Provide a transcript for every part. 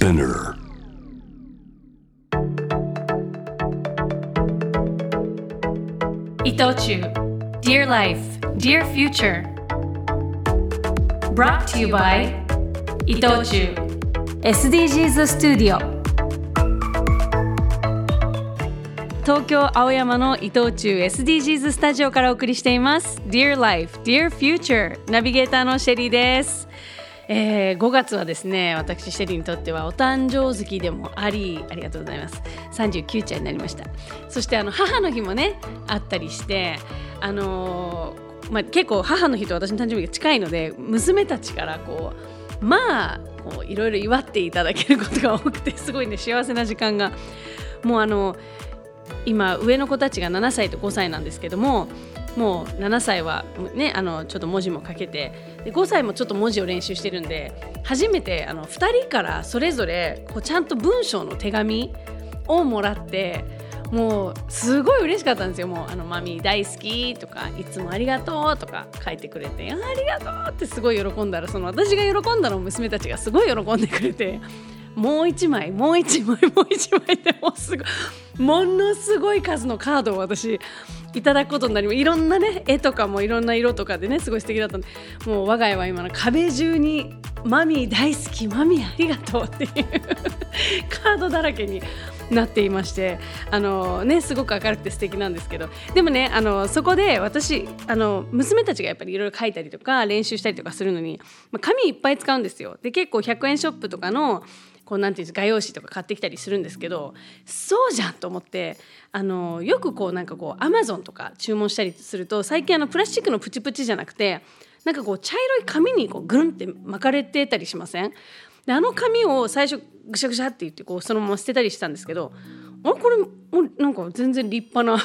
Spinner. 伊藤忠 Dear Life, Dear Future Brought to you by 伊藤忠 SDGs スタジオ東京青山の伊藤忠 SDGs スタジオからお送りしています Dear Life, Dear Future ナビゲーターのシェリーですえー、5月はですね私シェリーにとってはお誕生月でもありありがとうございます。39歳になりました。そしてあの母の日もねあったりしてあのー、まあ、結構母の日と私の誕生日が近いので娘たちからこうまあこういろいろ祝っていただけることが多くてすごいね幸せな時間が。もうあの今上の子たちが7歳と5歳なんですけどももう7歳はねあのちょっと文字も書けてで5歳もちょっと文字を練習してるんで初めてあの2人からそれぞれこうちゃんと文章の手紙をもらってもうすごい嬉しかったんですよ。もうあのマミー大好きとかいつもありがとうとか書いてくれてありがとうってすごい喜んだらその私が喜んだのを娘たちがすごい喜んでくれてもう一枚もう一枚もう一枚ってもうすごいものすごい数のカードを私いただくことになりいろんなね絵とかもいろんな色とかでねすごい素敵だったんでもう我が家は今の壁中に「マミー大好きマミーありがとう」っていうカードだらけになっていましてあのねすごく明るくて素敵なんですけどでもねあのそこで私あの娘たちがやっぱりいろいろ書いたりとか練習したりとかするのに、まあ、紙いっぱい使うんですよ。で結構100円ショップとかのこうなんていうんです画用紙とか買ってきたりするんですけどそうじゃんと思ってあのよくこうなんかこうアマゾンとか注文したりすると最近あのプラスチックのプチプチじゃなくてなんかこう茶色い紙にこうぐるんって巻かれてたりしません？であの紙を最初ぐしゃぐしゃって言ってこうそのまま捨てたりしたんですけどあこれもなんか全然立派な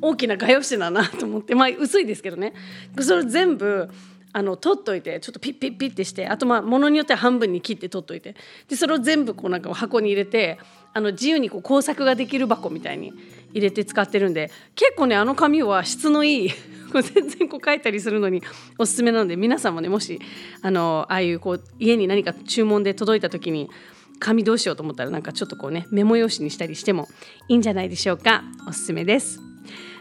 大きな画用紙だなと思ってまあ薄いですけどね。それ全部あの取っといてちょっとピッピッピッってしてあとまあものによっては半分に切って取っといてでそれを全部こうなんか箱に入れてあの自由にこう工作ができる箱みたいに入れて使ってるんで結構ねあの紙は質のいい全然こう書いたりするのにおすすめなので皆さんもねもしあのああいうこう家に何か注文で届いた時に紙どうしようと思ったらなんかちょっとこうねメモ用紙にしたりしてもいいんじゃないでしょうかおすすめです。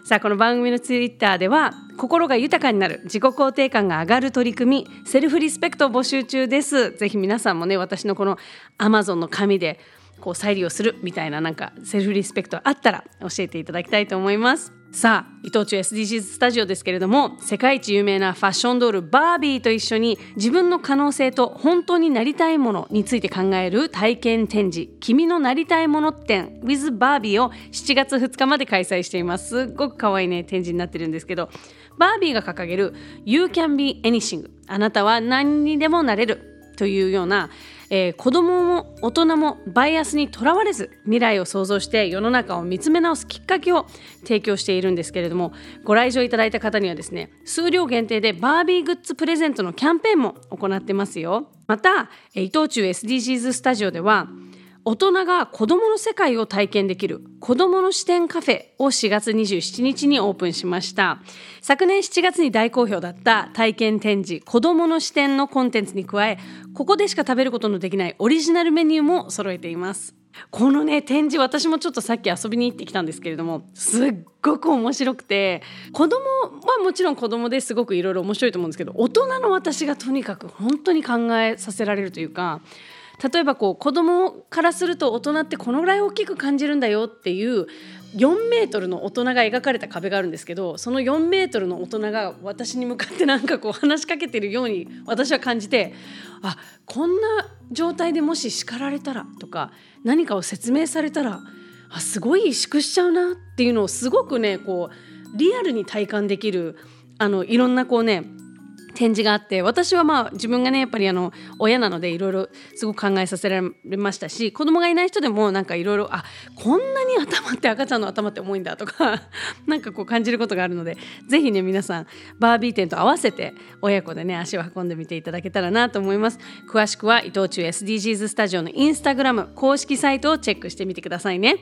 さあこの番組のツイッターでは心が豊かになる自己肯定感が上がる取り組みセルフリスペクトを募集中です。ぜひ皆さんもね私のこの Amazon の紙でこう再利用するみたいななんかセルフリスペクトあったら教えていただきたいと思います。さあ伊藤忠 SDGs スタジオですけれども世界一有名なファッションドールバービーと一緒に自分の可能性と本当になりたいものについて考える体験展示「君のなりたいもの展 with バービー」を7月2日まで開催しています。すっごく可愛いね展示になってるんですけどバービーが掲げる「You can be anything」あなたは何にでもなれる。というようなえー、子供も大人もバイアスにとらわれず未来を想像して世の中を見つめ直すきっかけを提供しているんですけれどもご来場いただいた方にはですね数量限定でバービーグッズプレゼントのキャンペーンも行ってますよ。また伊藤忠 SDGs スタジオでは大人が子どもの世界を体験できる子どもの視点カフェを4月27日にオープンしました。昨年7月に大好評だった体験展示子どもの視点のコンテンツに加えここでしか食べることのできないオリジナルメニューも揃えています。このね展示私もちょっとさっき遊びに行ってきたんですけれどもすっごく面白くて子供はもちろん子供ですごくいろいろ面白いと思うんですけど大人の私がとにかく本当に考えさせられるというか例えばこう子供からすると大人ってこのぐらい大きく感じるんだよっていう4メートルの大人が描かれた壁があるんですけどその4メートルの大人が私に向かってなんかこう話しかけてるように私は感じてあこんな状態でもし叱られたらとか何かを説明されたらあすごい萎縮しちゃうなっていうのをすごくねこうリアルに体感できるあのいろんなこうね展示があって私はまあ自分がねやっぱりあの親なのでいろいろすごく考えさせられましたし子供がいない人でもなんかいろいろあこんなに頭って赤ちゃんの頭って重いんだとか なんかこう感じることがあるので是非ね皆さんバービー展と合わせて親子でね足を運んでみていただけたらなと思います。詳しくは伊藤忠 SDGs スタジオのインスタグラム公式サイトをチェックしてみてくださいね。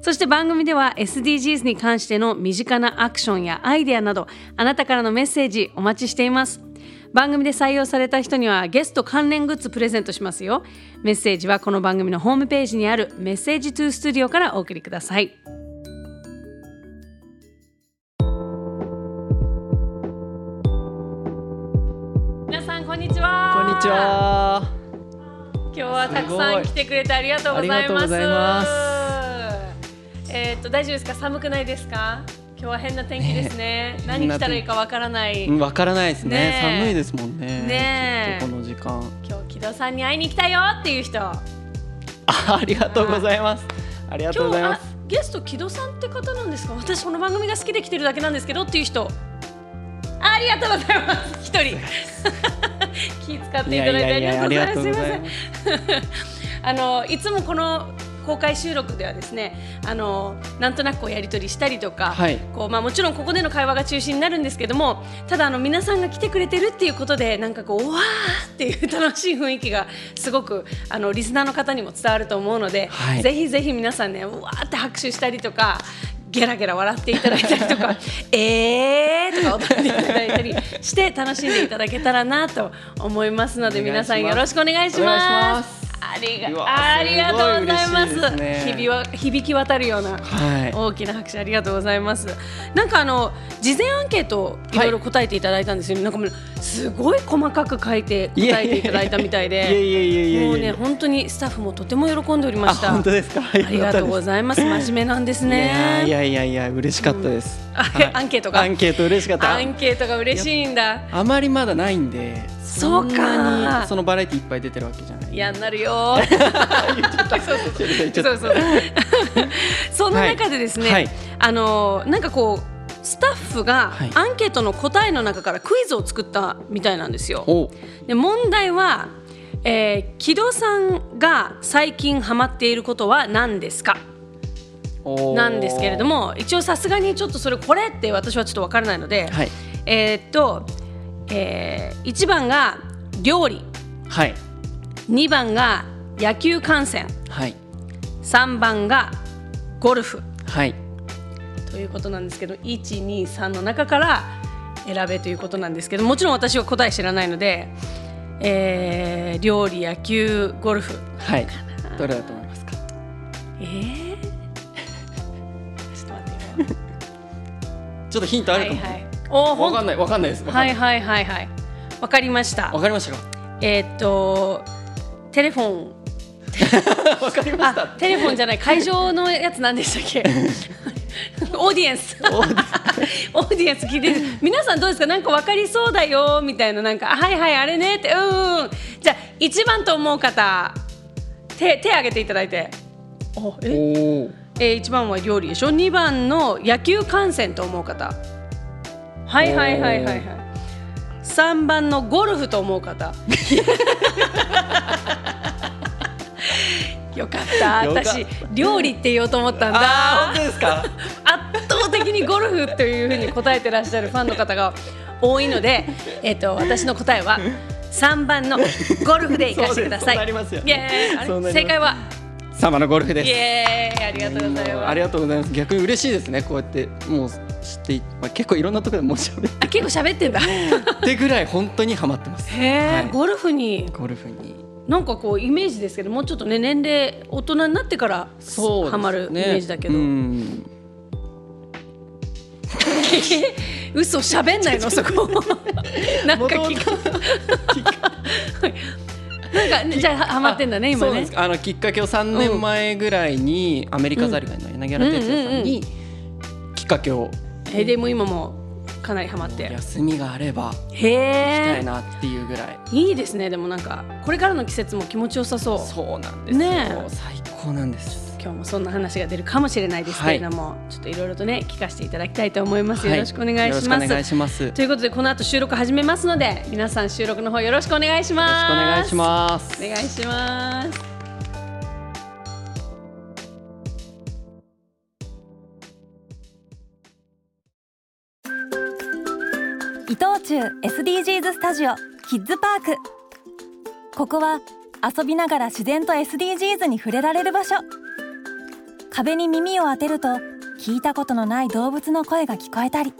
そして番組では SDGs に関しての身近なアクションやアイデアなどあなたからのメッセージお待ちしています。番組で採用された人にはゲスト関連グッズプレゼントしますよ。メッセージはこの番組のホームページにあるメッセージトゥースタジオからお送りください。皆さんこんにちは。こんにちは。今日はたくさん来てくれてありがとうございます。えーっと大丈夫ですか？寒くないですか？今日は変な天気ですね。何着たらいいかわからない、うんわからないですね。ねえ。寒いですもんね。ねこの時間。今日木戸さんに会いに来たよっていう人。あ、ありがとうございます。あ。りがとうござい今日あます。ゲスト木戸さんって方なんですか？私この番組が好きで来てるだけなんですけどっていう人。ありがとうございます。一人。気使っていただいてありがとうございます。すいません あのいつもこの公開収録ではですねあのなんとなくこうやり取りしたりとか、はい。こうまあ、もちろんここでの会話が中心になるんですけどもただあの皆さんが来てくれてるっていうことでなんかこううわーっていう 楽しい雰囲気がすごくあのリスナーの方にも伝わると思うので、はい。ぜひぜひ皆さんねうわーって拍手したりとかゲラゲラ笑っていただいたりとか えーとか踊っていただいたりして楽しんでいただけたらなと思いますので皆さんよろしくお願いし。ますありがありがとうございますね響わ響き渡るようなはい。大きな拍手ありがとうございます。なんかあの事前アンケートいろいろ答えていただいたんですよ、なんかもうすごい細かく書いて答えていただいたみたいで、もうね本当にスタッフもとても喜んでおりまあ、した。本当ですか？あありがとうごいざいます。真面目なんです。ね。いやいやいや嬉しかったです。あはいアンケートがアンケート嬉しかったア。ンケートが嬉しいんだ。あまりまだないんで。そうか。そのバラエティいっぱい出てるわけじゃない。嫌になるよ。そうそう。そんな中でですね、はい。あのなんかこうスタッフがはい。アンケートの答えの中からクイズを作ったみたいなんですよ。お、で問題は、えー、木戸さんが最近ハマっていることは何ですか？おなんですけれど。も一応さすがにちょっとそれこれって私はちょっとわからないので、はい。えーっと、えー、1番が料理。はい。2番が野球観戦。はい。3番がゴルフ。はい。ということなんですけど123の中から選べということなんですけどもちろん私は答え知らないので、えー料理野球ゴルフ。はい。どれだと思いますか？えー、ちょっと待ってよ。ちょっとヒントあるかも。はいはいわかんない。わかんないです。はいはいはいはい。わかりました。わかりましたか？えーっとテレフォン。わかりましあた。テレフォンじゃない。会場のやつ何でしたっけ？オーディエンス。オーディエンス。聞いてる。皆さんどうですか？なんか分かりそうだよ。みたいななんかあはいはいあれね。ってうんうん。じゃあ1番と思う方手手挙げていただいて。おえ？おお。えー、1番は料理でしょ？2番の野球観戦と思う方はいはいはいはいはい3番のゴルフと思う方 よかった私料理って言おうと思ったんだ本当ですか？圧倒的にゴルフというふうに答えてらっしゃるファンの方が多いので、えっと私の答えは3番のゴルフでいかせてください。正解は？サマのゴルフでイす。エーイありがとうございます。ありがとうございます。逆に嬉しいですね。こうやってもう知ってい、まあ、結構いろんなところでもう喋っあ結構喋ってんだ。てぐらい本当にハマってます。へえ、はい。ゴルフに。ゴルフに。なんかこうイメージですけどもうちょっとね年齢大人になってからそうですね。ハマるイメージだけど、うん。嘘喋んないの そこ。なんか聞く。なんかねじゃあハマってんだね今ね。あのきっかけを3年前ぐらいにアメリカザリガニの柳原哲也さんにきっかけをえでも今もかなりハマって。休みがあればへ行きたいえなっていうぐらい。いいですね。でもなんかこれからの季節も気持ちよさそう。そうなんですよ。ねえ。最高なんです。今日もそんな話が出るかもしれないですけれども、ちょっといろいろとね聞かせていただきたいと思います、よろしくお願いしよろしくおます願いします。よということでこの後収録始めますので皆さん収録の方よろしくお願いしろます。しくお願いします。お願いします伊藤忠 SDGs スタジオキッズパーク。ここは遊びながら自然と SDGs に触れられる場所。壁に耳を当てると聞いたことのない動物の声が聞こえたり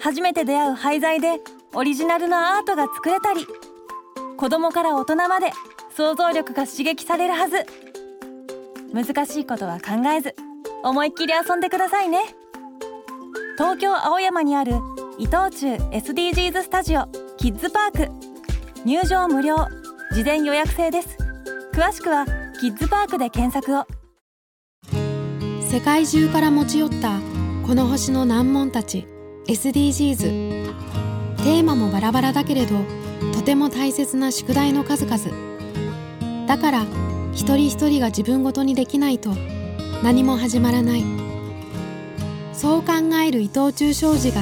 初めて出会う廃材でオリジナルのアートが作れたり子供から大人まで想像力が刺激されるはず。難しいことは考えず思いっきり遊んでくださいね。東京青山にある伊藤忠 SDGs スタジオキッズパーク。入場無料。事前予約制です。詳しくはキッズパークで検索を。世界中から持ち寄ったこの星の難問たち。SDGs テーマもバラバラだけれどとても大切な宿題の数々。だから一人一人が自分ごとにできないと何も始まらない。そう考える伊藤忠商事が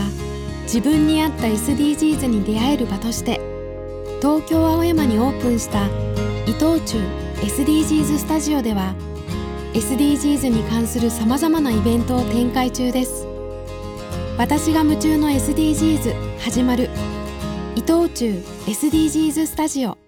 自分に合った SDGs に出会える場として東京青山にオープンした伊藤忠 SDGs スタジオでは SDGs に関するさまざまなイベントを展開中です。私が夢中の SDGs 始まる伊藤忠 SDGs スタジオ。